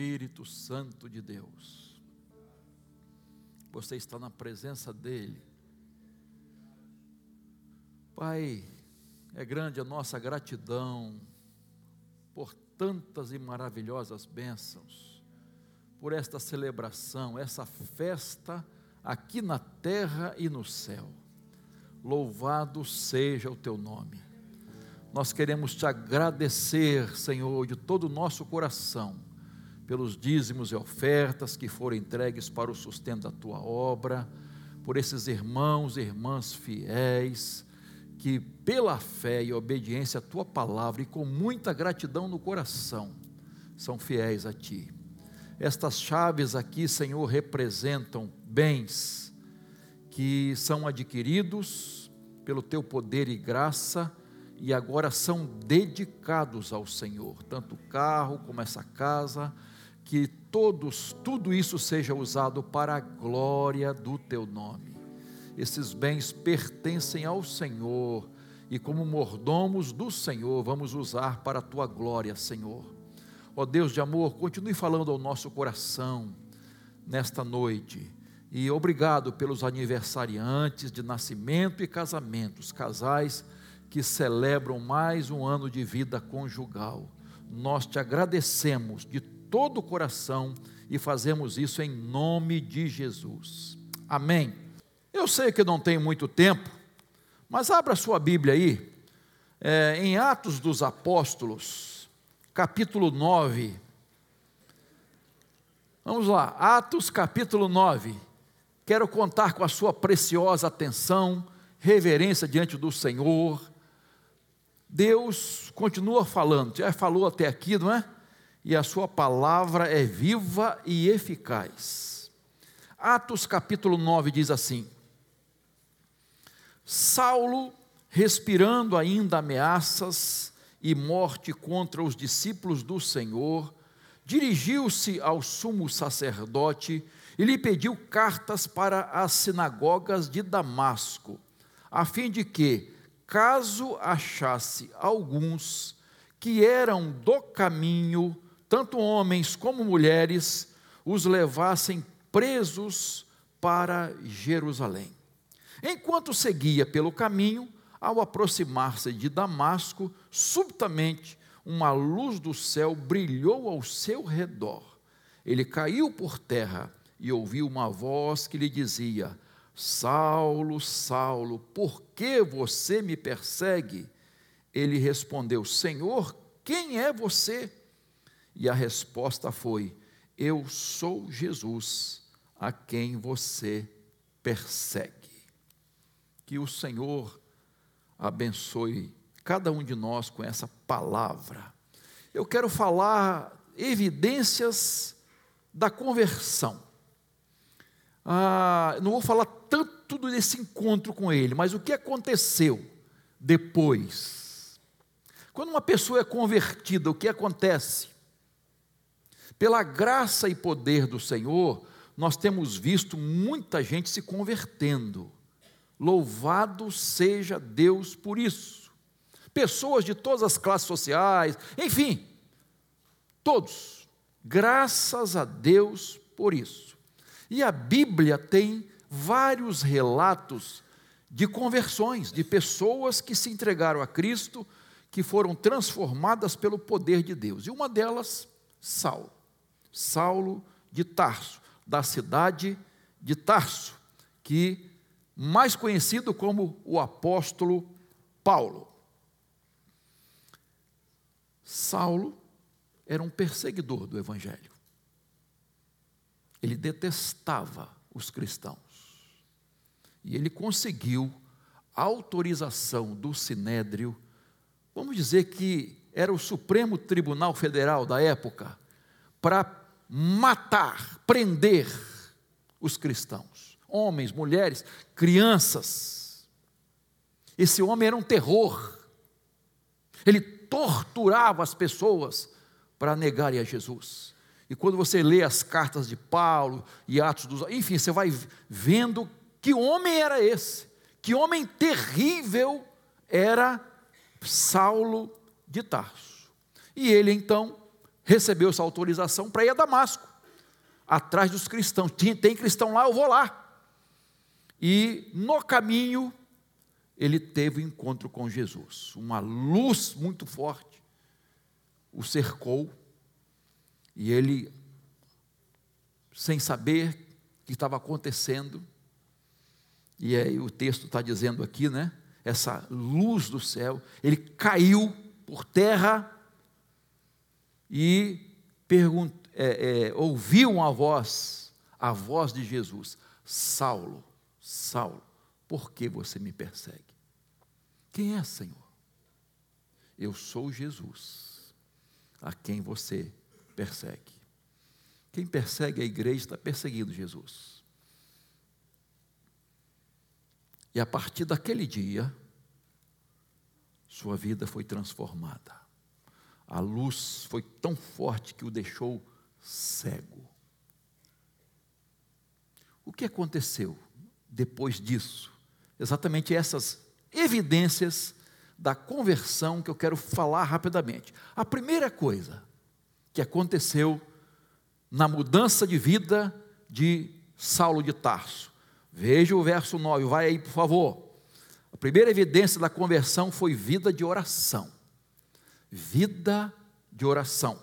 Espírito Santo de Deus. Você está na presença dEle. Pai, é grande a nossa gratidão por tantas e maravilhosas bênçãos, por esta celebração, essa festa aqui na terra e no céu. Louvado seja o teu nome. Nós queremos te agradecer, Senhor, de todo o nosso coração, pelos dízimos e ofertas que foram entregues para o sustento da tua obra, por esses irmãos e irmãs fiéis, que pela fé e obediência à tua palavra e com muita gratidão no coração, são fiéis a ti. Estas chaves aqui, Senhor, representam bens que são adquiridos pelo teu poder e graça e agora são dedicados ao Senhor, tanto o carro como essa casa, que todos, tudo isso seja usado para a glória do teu nome. Esses bens pertencem ao Senhor e como mordomos do Senhor, vamos usar para a tua glória, Senhor. Ó Deus de amor, continue falando ao nosso coração nesta noite. E obrigado pelos aniversariantes de nascimento e casamentos, casais que celebram mais um ano de vida conjugal. Nós te agradecemos de todo o coração e fazemos isso em nome de Jesus. Amém. Eu sei que não tem muito tempo, mas abra sua Bíblia aí, é, em Atos dos Apóstolos, capítulo 9. Vamos lá, Atos capítulo 9. Quero contar com a sua preciosa atenção, reverência diante do Senhor Deus continua falando, já falou até aqui, não é? E a sua palavra é viva e eficaz. Atos capítulo 9 diz assim: Saulo, respirando ainda ameaças e morte contra os discípulos do Senhor, dirigiu-se ao sumo sacerdote e lhe pediu cartas para as sinagogas de Damasco, a fim de que, caso achasse alguns que eram do caminho, tanto homens como mulheres, os levassem presos para Jerusalém. Enquanto seguia pelo caminho, ao aproximar-se de Damasco, subitamente uma luz do céu brilhou ao seu redor. Ele caiu por terra e ouviu uma voz que lhe dizia: Saulo, Saulo, por que você me persegue? Ele respondeu: Senhor, quem é você? E a resposta foi: Eu sou Jesus, a quem você persegue. Que o Senhor abençoe cada um de nós com essa palavra. Eu quero falar evidências da conversão. Ah, não vou falar tanto desse encontro com ele, mas o que aconteceu depois? Quando uma pessoa é convertida, o que acontece? Pela graça e poder do Senhor, nós temos visto muita gente se convertendo. Louvado seja Deus por isso. Pessoas de todas as classes sociais, enfim, todos. Graças a Deus por isso. E a Bíblia tem vários relatos de conversões, de pessoas que se entregaram a Cristo, que foram transformadas pelo poder de Deus. E uma delas, Saulo. Saulo de Tarso, da cidade de Tarso, que mais conhecido como o apóstolo Paulo. Saulo era um perseguidor do evangelho. Ele detestava os cristãos. E ele conseguiu autorização do Sinédrio, vamos dizer que era o Supremo Tribunal Federal da época, para matar, prender os cristãos, homens, mulheres, crianças. Esse homem era um terror. Ele torturava as pessoas para negarem a Jesus. E quando você lê as cartas de Paulo e Atos dos. Enfim, você vai vendo que homem era esse, que homem terrível era Saulo de Tarso. E ele então recebeu essa autorização para ir a Damasco, atrás dos cristãos. Tem, tem cristão lá, eu vou lá. E no caminho, ele teve um encontro com Jesus. Uma luz muito forte o cercou, e ele, sem saber o que estava acontecendo, e aí o texto está dizendo aqui, né? Essa luz do céu, ele caiu por terra e é, é, ouviu uma voz, a voz de Jesus: Saulo, Saulo, por que você me persegue? Quem é, Senhor? Eu sou Jesus, a quem você persegue. Quem persegue a igreja está perseguindo Jesus. E a partir daquele dia, sua vida foi transformada. A luz foi tão forte que o deixou cego. O que aconteceu depois disso? Exatamente essas evidências da conversão que eu quero falar rapidamente. A primeira coisa que aconteceu na mudança de vida de Saulo de Tarso. Veja o verso 9, vai aí, por favor. A primeira evidência da conversão foi vida de oração. Vida de oração.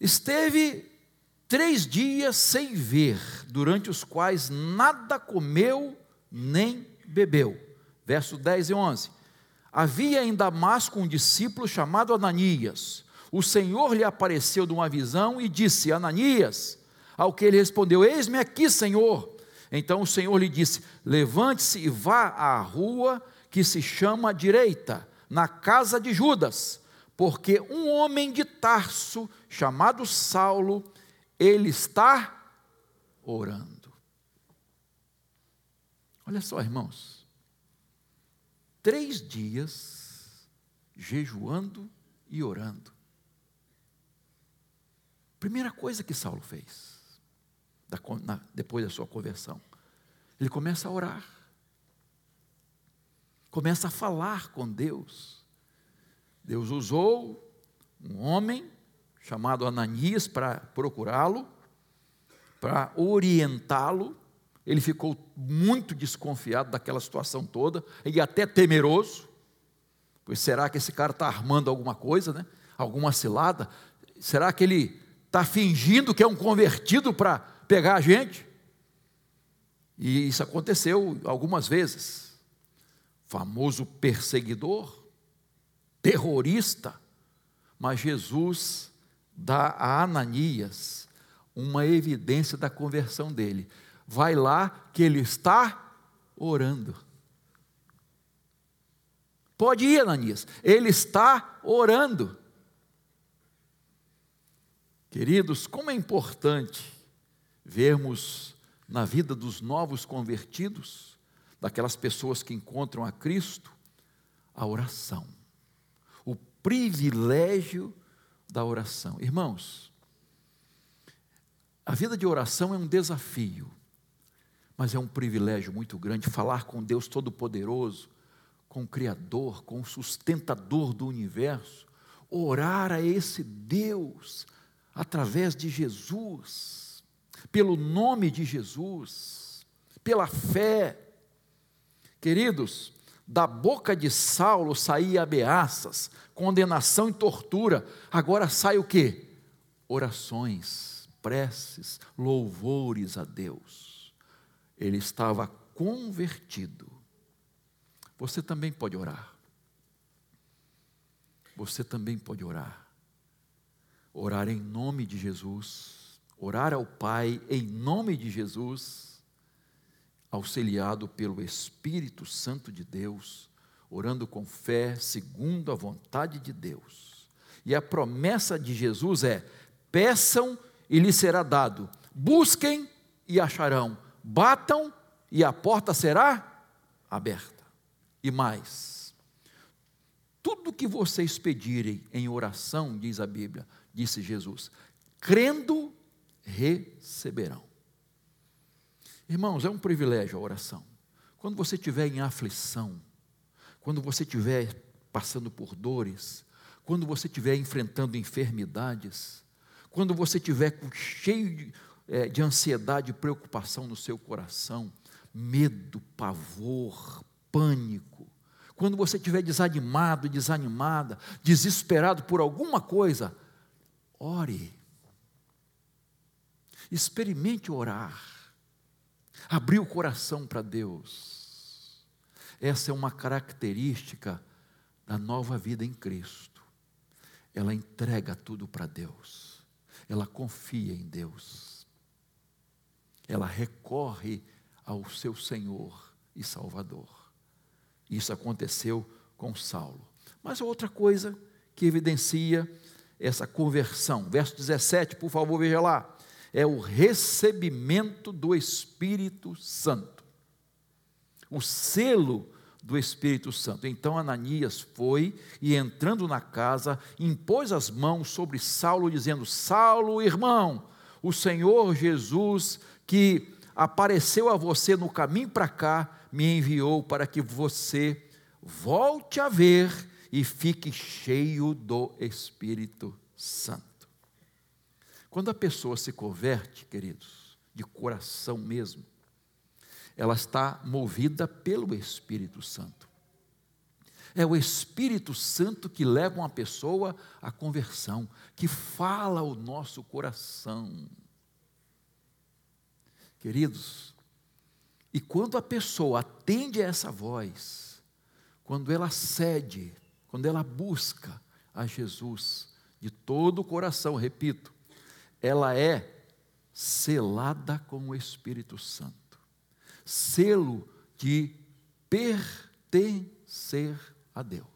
Esteve três dias sem ver, durante os quais nada comeu nem bebeu. Verso 10 e 11. Havia em Damasco um discípulo chamado Ananias. O Senhor lhe apareceu de uma visão e disse: Ananias. Ao que ele respondeu: Eis-me aqui, Senhor. Então o Senhor lhe disse: Levante-se e vá à rua que se chama Direita, na casa de Judas, porque um homem de Tarso, chamado Saulo, ele está orando. Olha só, irmãos. Três dias jejuando e orando. Primeira coisa que Saulo fez, depois da sua conversão, ele começa a orar, começa a falar com Deus. Deus usou um homem chamado Ananias para procurá-lo, para orientá-lo ele ficou muito desconfiado daquela situação toda e até temeroso. Pois será que esse cara está armando alguma coisa, né? Alguma cilada? Será que ele está fingindo que é um convertido para pegar a gente? E isso aconteceu algumas vezes. Famoso perseguidor, terrorista, mas Jesus dá a Ananias uma evidência da conversão dele vai lá que ele está orando. Pode ir, Ananias, ele está orando. Queridos, como é importante vermos na vida dos novos convertidos, daquelas pessoas que encontram a Cristo, a oração, o privilégio da oração. Irmãos, a vida de oração é um desafio mas é um privilégio muito grande falar com Deus Todo-Poderoso, com o Criador, com o sustentador do universo, orar a esse Deus através de Jesus, pelo nome de Jesus, pela fé. Queridos, da boca de Saulo saía ameaças, condenação e tortura, agora sai o que? Orações, preces, louvores a Deus ele estava convertido. Você também pode orar. Você também pode orar. Orar em nome de Jesus, orar ao Pai em nome de Jesus, auxiliado pelo Espírito Santo de Deus, orando com fé, segundo a vontade de Deus. E a promessa de Jesus é: peçam e lhes será dado, busquem e acharão batam e a porta será aberta. E mais, tudo que vocês pedirem em oração, diz a Bíblia, disse Jesus, crendo, receberão. Irmãos, é um privilégio a oração. Quando você estiver em aflição, quando você estiver passando por dores, quando você estiver enfrentando enfermidades, quando você estiver cheio de, é, de ansiedade e preocupação no seu coração, medo, pavor, pânico, quando você estiver desanimado, desanimada, desesperado por alguma coisa, ore. Experimente orar. Abrir o coração para Deus. Essa é uma característica da nova vida em Cristo. Ela entrega tudo para Deus. Ela confia em Deus. Ela recorre ao seu Senhor e Salvador. Isso aconteceu com Saulo. Mas outra coisa que evidencia essa conversão, verso 17, por favor, veja lá, é o recebimento do Espírito Santo. O selo do Espírito Santo. Então Ananias foi e, entrando na casa, impôs as mãos sobre Saulo, dizendo: Saulo, irmão, o Senhor Jesus, que apareceu a você no caminho para cá, me enviou para que você volte a ver e fique cheio do Espírito Santo. Quando a pessoa se converte, queridos, de coração mesmo, ela está movida pelo Espírito Santo. É o Espírito Santo que leva uma pessoa à conversão, que fala o nosso coração. Queridos, e quando a pessoa atende a essa voz, quando ela cede, quando ela busca a Jesus de todo o coração, repito, ela é selada com o Espírito Santo. Selo de pertencer a Deus.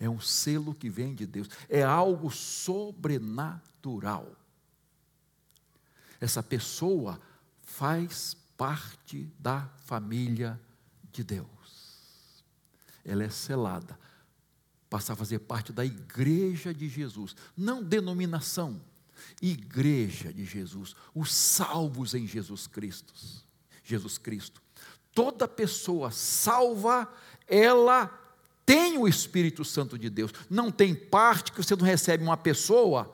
É um selo que vem de Deus, é algo sobrenatural. Essa pessoa faz parte da família de Deus. Ela é selada, passa a fazer parte da igreja de Jesus, não denominação, igreja de Jesus, os salvos em Jesus Cristo. Jesus Cristo. Toda pessoa salva, ela tem o Espírito Santo de Deus. Não tem parte que você não recebe uma pessoa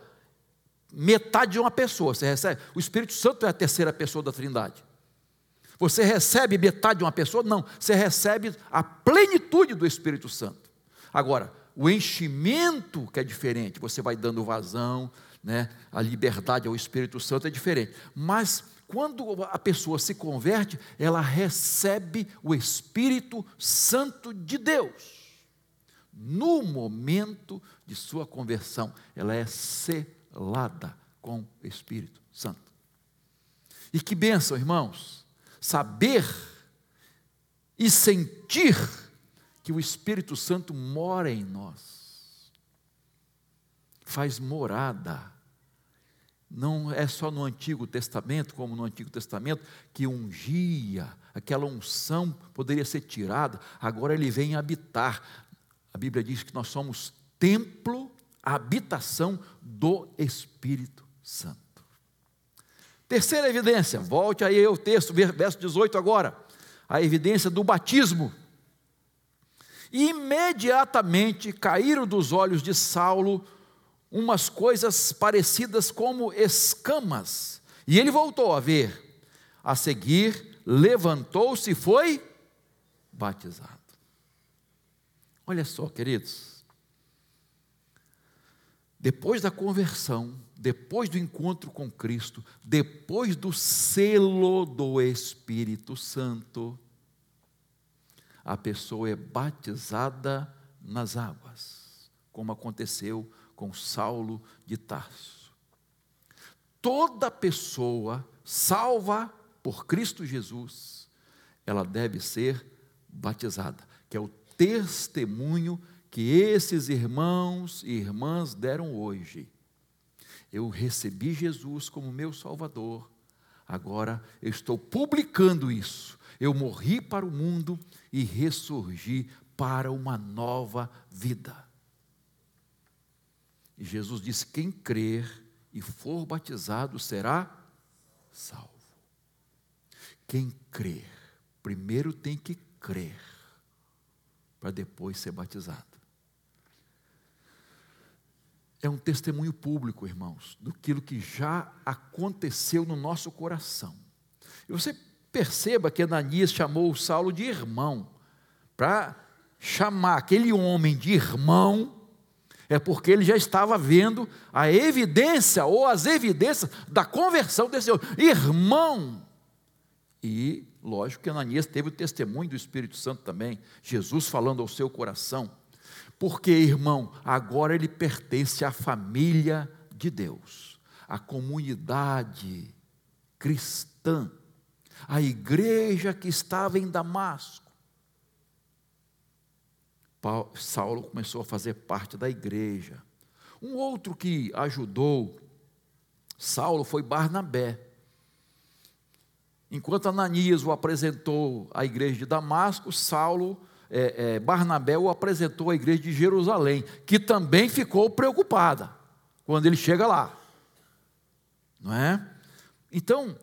metade de uma pessoa. Você recebe. O Espírito Santo é a terceira pessoa da Trindade. Você recebe metade de uma pessoa? Não. Você recebe a plenitude do Espírito Santo. Agora, o enchimento que é diferente, você vai dando vazão, né? a liberdade ao Espírito Santo é diferente. Mas quando a pessoa se converte, ela recebe o Espírito Santo de Deus. No momento de sua conversão, ela é selada com o Espírito Santo. E que bênção, irmãos, saber e sentir que o Espírito Santo mora em nós, faz morada. Não é só no Antigo Testamento, como no Antigo Testamento, que ungia, aquela unção poderia ser tirada, agora ele vem habitar. A Bíblia diz que nós somos templo habitação do Espírito Santo. Terceira evidência, volte aí ao texto, verso 18 agora, a evidência do batismo. Imediatamente caíram dos olhos de Saulo umas coisas parecidas como escamas, e ele voltou a ver. A seguir, levantou-se e foi batizado. Olha só, queridos, depois da conversão, depois do encontro com Cristo, depois do selo do Espírito Santo, a pessoa é batizada nas águas, como aconteceu com Saulo de Tarso. Toda pessoa salva por Cristo Jesus, ela deve ser batizada, que é o testemunho que esses irmãos e irmãs deram hoje. Eu recebi Jesus como meu Salvador, agora eu estou publicando isso. Eu morri para o mundo e ressurgi para uma nova vida. E Jesus disse: quem crer e for batizado será salvo. Quem crer, primeiro tem que crer, para depois ser batizado. é um testemunho público, irmãos, do que já aconteceu no nosso coração. E você perceba que Ananias chamou Saulo de irmão, para chamar aquele homem de irmão, é porque ele já estava vendo a evidência ou as evidências da conversão desse homem. Irmão! E, lógico que Ananias teve o testemunho do Espírito Santo também, Jesus falando ao seu coração. Porque, irmão, agora ele pertence à família de Deus, à comunidade cristã, à igreja que estava em Damasco. Saulo começou a fazer parte da igreja. Um outro que ajudou Saulo foi Barnabé. Enquanto Ananias o apresentou à igreja de Damasco, Saulo é, é, Barnabé o apresentou à igreja de Jerusalém, que também ficou preocupada quando ele chega lá. Não é? Então,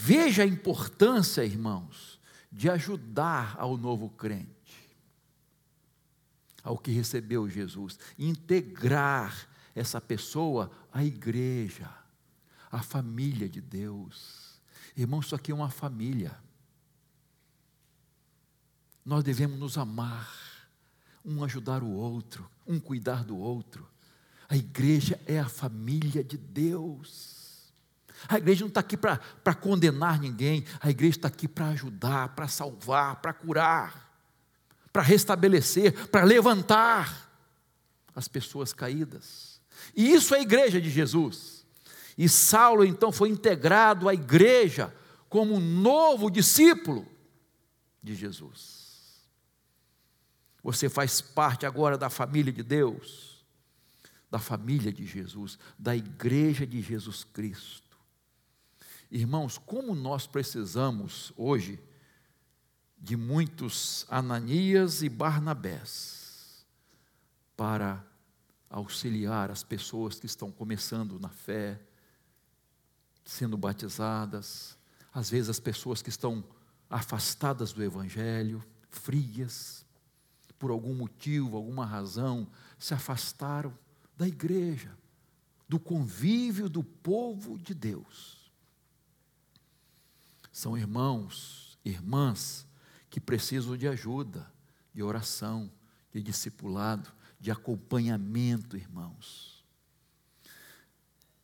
veja a importância, irmãos, de ajudar ao novo crente, ao que recebeu Jesus, integrar essa pessoa à igreja, à família de Deus. Irmãos, isso aqui é uma família nós devemos nos amar, um ajudar o outro, um cuidar do outro. A igreja é a família de Deus. A igreja não está aqui para condenar ninguém, a igreja está aqui para ajudar, para salvar, para curar, para restabelecer, para levantar as pessoas caídas. E isso é a igreja de Jesus. E Saulo então foi integrado à igreja como um novo discípulo de Jesus. Você faz parte agora da família de Deus, da família de Jesus, da igreja de Jesus Cristo. Irmãos, como nós precisamos hoje de muitos Ananias e Barnabés para auxiliar as pessoas que estão começando na fé, sendo batizadas, às vezes as pessoas que estão afastadas do Evangelho, frias, por algum motivo, alguma razão, se afastaram da igreja, do convívio do povo de Deus. São irmãos, irmãs que precisam de ajuda, de oração, de discipulado, de acompanhamento, irmãos.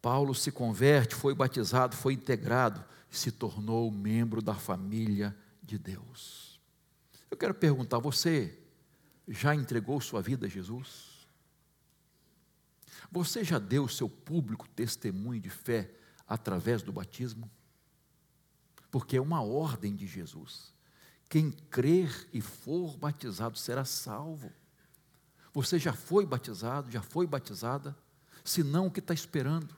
Paulo se converte, foi batizado, foi integrado se tornou membro da família de Deus. Eu quero perguntar você, já entregou sua vida a Jesus? Você já deu seu público testemunho de fé através do batismo? Porque é uma ordem de Jesus. Quem crer e for batizado será salvo. Você já foi batizado, já foi batizada? Se não, o que está esperando?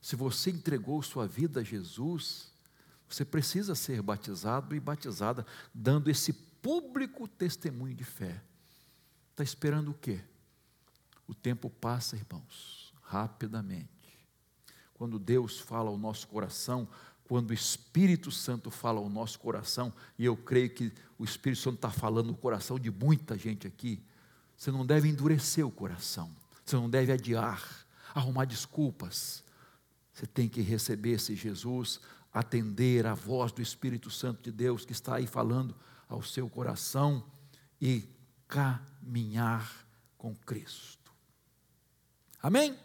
Se você entregou sua vida a Jesus, você precisa ser batizado e batizada, dando esse público testemunho de fé. Está esperando o quê? O tempo passa, irmãos, rapidamente. Quando Deus fala ao nosso coração, quando o Espírito Santo fala ao nosso coração, e eu creio que o Espírito Santo está falando no coração de muita gente aqui, você não deve endurecer o coração, você não deve adiar, arrumar desculpas. Você tem que receber esse Jesus, atender a voz do Espírito Santo de Deus que está aí falando ao seu coração e caminhar com Cristo. Amém?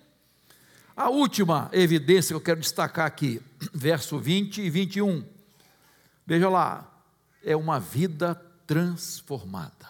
A última evidência que eu quero destacar aqui, verso 20 e 21. Veja lá, é uma vida transformada.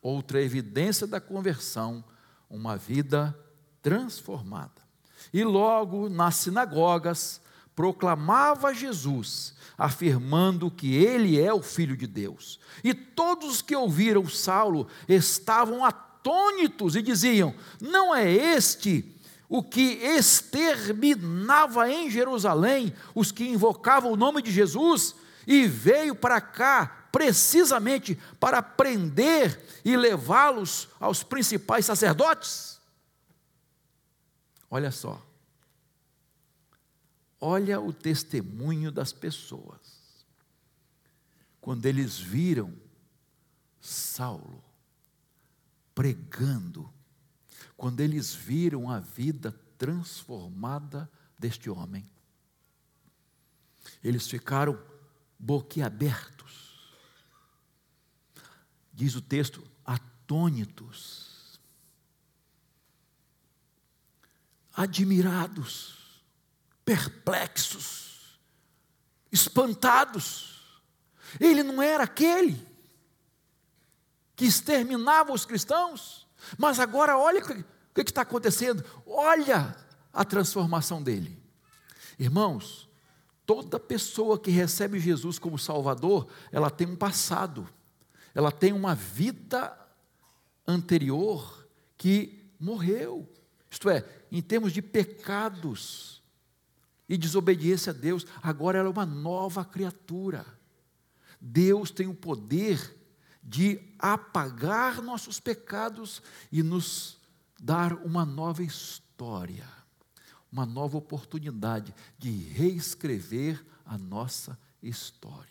Outra evidência da conversão, uma vida transformada. E logo nas sinagogas proclamava Jesus afirmando que ele é o Filho de Deus. E todos que ouviram Saulo estavam atônitos e diziam: Não é este o que exterminava em Jerusalém os que invocavam o nome de Jesus e veio para cá precisamente para prender e levá-los aos principais sacerdotes? Olha só. Olha o testemunho das pessoas. Quando eles viram Saulo pregando quando eles viram a vida transformada deste homem. Eles ficaram boquiabertos. Diz o texto, atônitos, admirados, perplexos, espantados. Ele não era aquele que exterminava os cristãos, mas agora olha o que está acontecendo, olha a transformação dele. Irmãos, toda pessoa que recebe Jesus como Salvador, ela tem um passado, ela tem uma vida anterior que morreu, isto é, em termos de pecados e desobediência a Deus, agora ela é uma nova criatura. Deus tem o poder de apagar nossos pecados e nos dar uma nova história, uma nova oportunidade de reescrever a nossa história.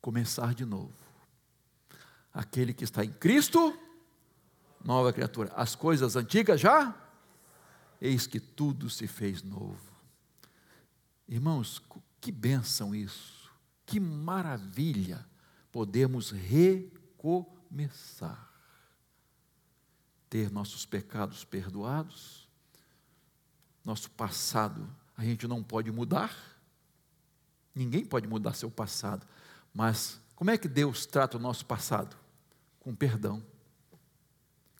Começar de novo. Aquele que está em Cristo, nova criatura. As coisas antigas já, eis que tudo se fez novo. Irmãos, que bênção isso, que maravilha podemos recomeçar. Ter nossos pecados perdoados, nosso passado a gente não pode mudar, ninguém pode mudar seu passado, mas como é que Deus trata o nosso passado? Com perdão.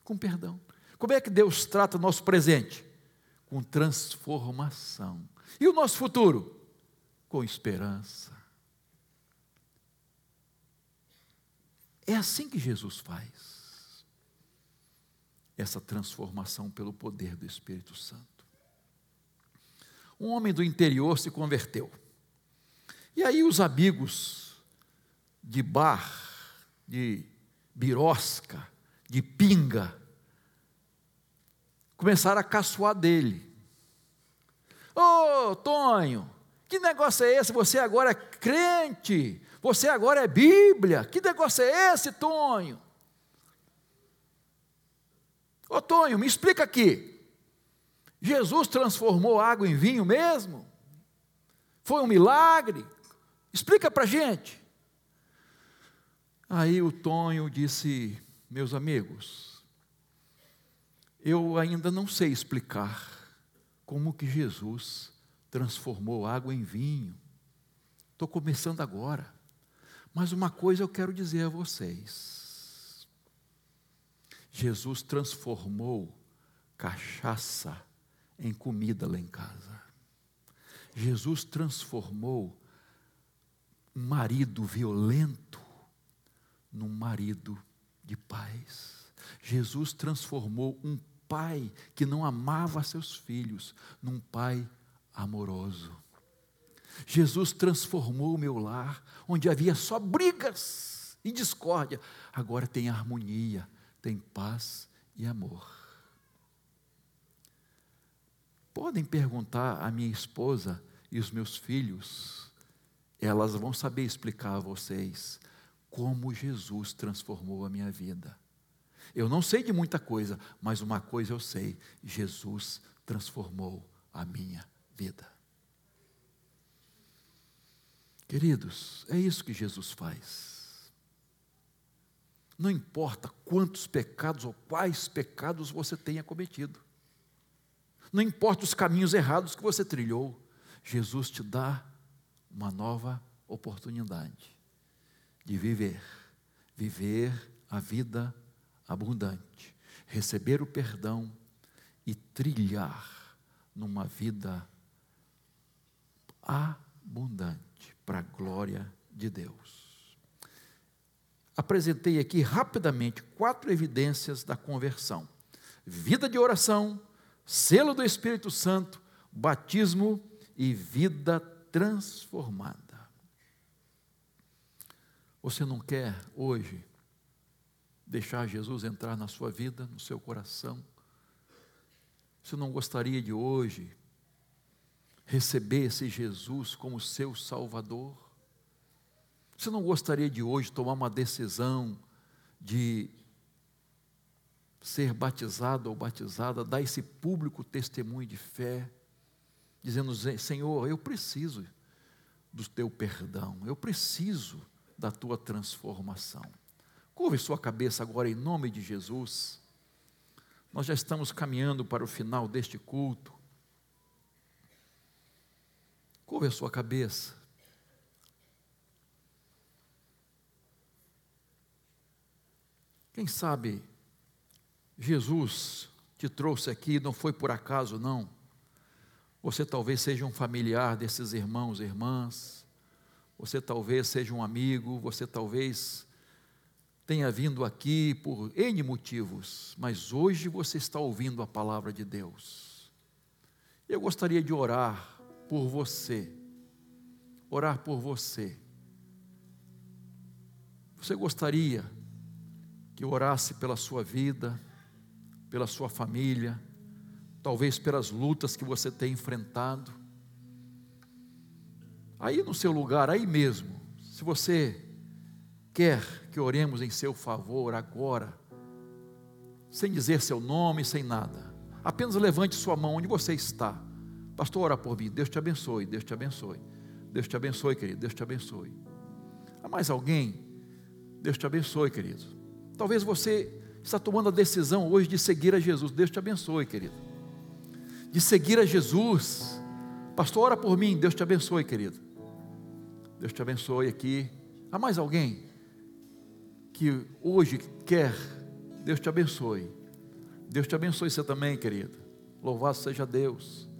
Com perdão. Como é que Deus trata o nosso presente? Com transformação. E o nosso futuro? com esperança. É assim que Jesus faz essa transformação pelo poder do Espírito Santo. Um homem do interior se converteu. E aí os amigos de bar, de birosca, de pinga, começaram a caçoar dele. Ô, oh, Tonho, que negócio é esse? Você agora é crente. Você agora é Bíblia. Que negócio é esse, Tonho? Ô Tonho, me explica aqui. Jesus transformou água em vinho mesmo? Foi um milagre? Explica para gente. Aí o Tonho disse: Meus amigos, eu ainda não sei explicar como que Jesus transformou água em vinho. Estou começando agora. Mas uma coisa eu quero dizer a vocês: Jesus transformou cachaça em comida lá em casa. Jesus transformou um marido violento num marido de paz. Jesus transformou um pai que não amava seus filhos num pai amoroso. Jesus transformou o meu lar, onde havia só brigas e discórdia, agora tem harmonia, tem paz e amor. Podem perguntar à minha esposa e os meus filhos, elas vão saber explicar a vocês como Jesus transformou a minha vida. Eu não sei de muita coisa, mas uma coisa eu sei: Jesus transformou a minha vida. Queridos, é isso que Jesus faz. Não importa quantos pecados ou quais pecados você tenha cometido, não importa os caminhos errados que você trilhou, Jesus te dá uma nova oportunidade de viver, viver a vida abundante, receber o perdão e trilhar numa vida abundante para a glória de Deus. Apresentei aqui rapidamente quatro evidências da conversão: vida de oração, selo do Espírito Santo, batismo e vida transformada. Você não quer hoje deixar Jesus entrar na sua vida, no seu coração? Você não gostaria de hoje receber esse Jesus como seu Salvador? Você não gostaria de hoje tomar uma decisão de ser batizado ou batizada, dar esse público testemunho de fé, dizendo: Senhor, eu preciso do teu perdão, eu preciso da tua transformação. Curve sua cabeça agora em nome de Jesus. Nós já estamos caminhando para o final deste culto. Curve a sua cabeça. Quem sabe Jesus te trouxe aqui, não foi por acaso, não. Você talvez seja um familiar desses irmãos e irmãs, você talvez seja um amigo, você talvez tenha vindo aqui por N motivos, mas hoje você está ouvindo a palavra de Deus. Eu gostaria de orar por você, orar por você. Você gostaria que eu orasse pela sua vida, pela sua família, talvez pelas lutas que você tem enfrentado. Aí no seu lugar, aí mesmo, se você quer que oremos em seu favor agora, sem dizer seu nome, sem nada, apenas levante sua mão onde você está. Pastor, ora por mim. Deus te abençoe, Deus te abençoe. Deus te abençoe, querido. Deus te abençoe. Há mais alguém? Deus te abençoe, querido. Talvez você está tomando a decisão hoje de seguir a Jesus. Deus te abençoe, querido. De seguir a Jesus. Pastor, ora por mim. Deus te abençoe, querido. Deus te abençoe aqui. Há mais alguém que hoje quer? Deus te abençoe. Deus te abençoe você também, querido. Louvado seja Deus.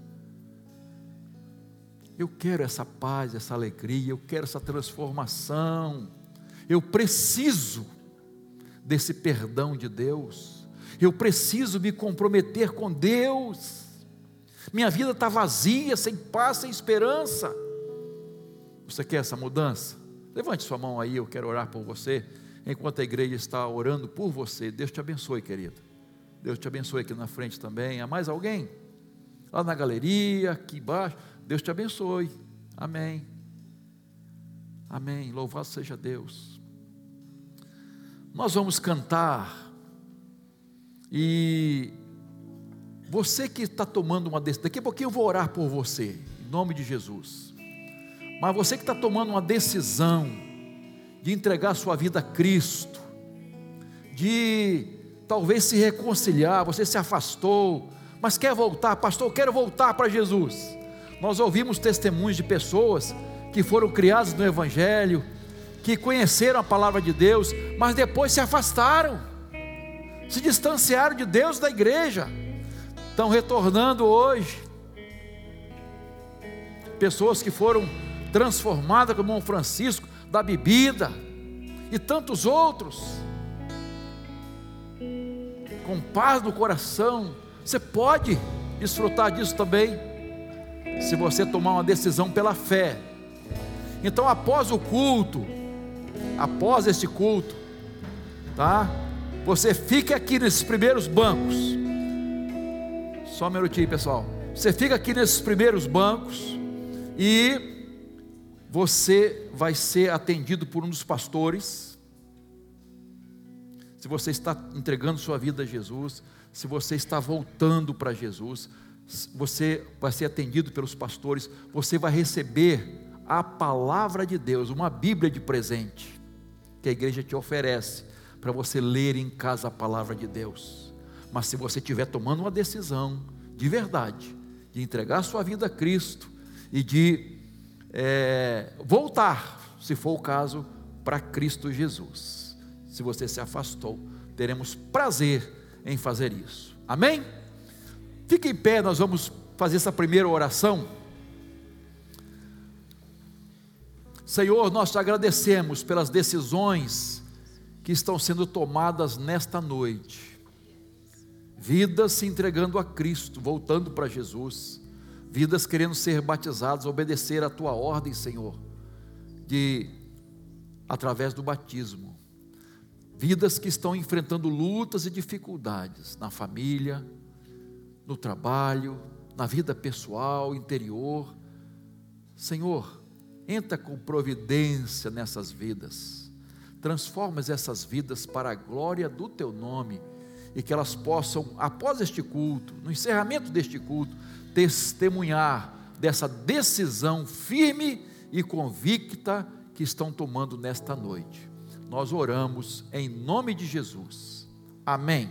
Eu quero essa paz, essa alegria, eu quero essa transformação. Eu preciso desse perdão de Deus. Eu preciso me comprometer com Deus. Minha vida está vazia, sem paz, sem esperança. Você quer essa mudança? Levante sua mão aí, eu quero orar por você. Enquanto a igreja está orando por você, Deus te abençoe, querido. Deus te abençoe aqui na frente também. Há mais alguém? Lá na galeria, aqui embaixo. Deus te abençoe. Amém. Amém. Louvado seja Deus. Nós vamos cantar. E você que está tomando uma decisão, daqui a pouquinho eu vou orar por você, em nome de Jesus. Mas você que está tomando uma decisão de entregar sua vida a Cristo, de talvez se reconciliar, você se afastou, mas quer voltar, pastor, eu quero voltar para Jesus. Nós ouvimos testemunhos de pessoas que foram criadas no Evangelho, que conheceram a palavra de Deus, mas depois se afastaram, se distanciaram de Deus da igreja, estão retornando hoje. Pessoas que foram transformadas como o Francisco da bebida e tantos outros, com paz no coração, você pode desfrutar disso também, se você tomar uma decisão pela fé. Então, após o culto, após este culto, tá? Você fica aqui nesses primeiros bancos. Só um minutinho, pessoal. Você fica aqui nesses primeiros bancos e você vai ser atendido por um dos pastores. Se você está entregando sua vida a Jesus, se você está voltando para Jesus, você vai ser atendido pelos pastores, você vai receber a palavra de Deus, uma Bíblia de presente que a igreja te oferece para você ler em casa a palavra de Deus. Mas se você estiver tomando uma decisão de verdade, de entregar sua vida a Cristo e de é, voltar, se for o caso, para Cristo Jesus. Se você se afastou, teremos prazer em fazer isso. Amém? Fique em pé, nós vamos fazer essa primeira oração. Senhor, nós te agradecemos pelas decisões que estão sendo tomadas nesta noite. Vidas se entregando a Cristo, voltando para Jesus. Vidas querendo ser batizadas, obedecer a tua ordem, Senhor, de através do batismo. Vidas que estão enfrentando lutas e dificuldades na família, no trabalho, na vida pessoal, interior. Senhor, Entra com providência nessas vidas. Transforma essas vidas para a glória do teu nome e que elas possam, após este culto, no encerramento deste culto, testemunhar dessa decisão firme e convicta que estão tomando nesta noite. Nós oramos em nome de Jesus. Amém.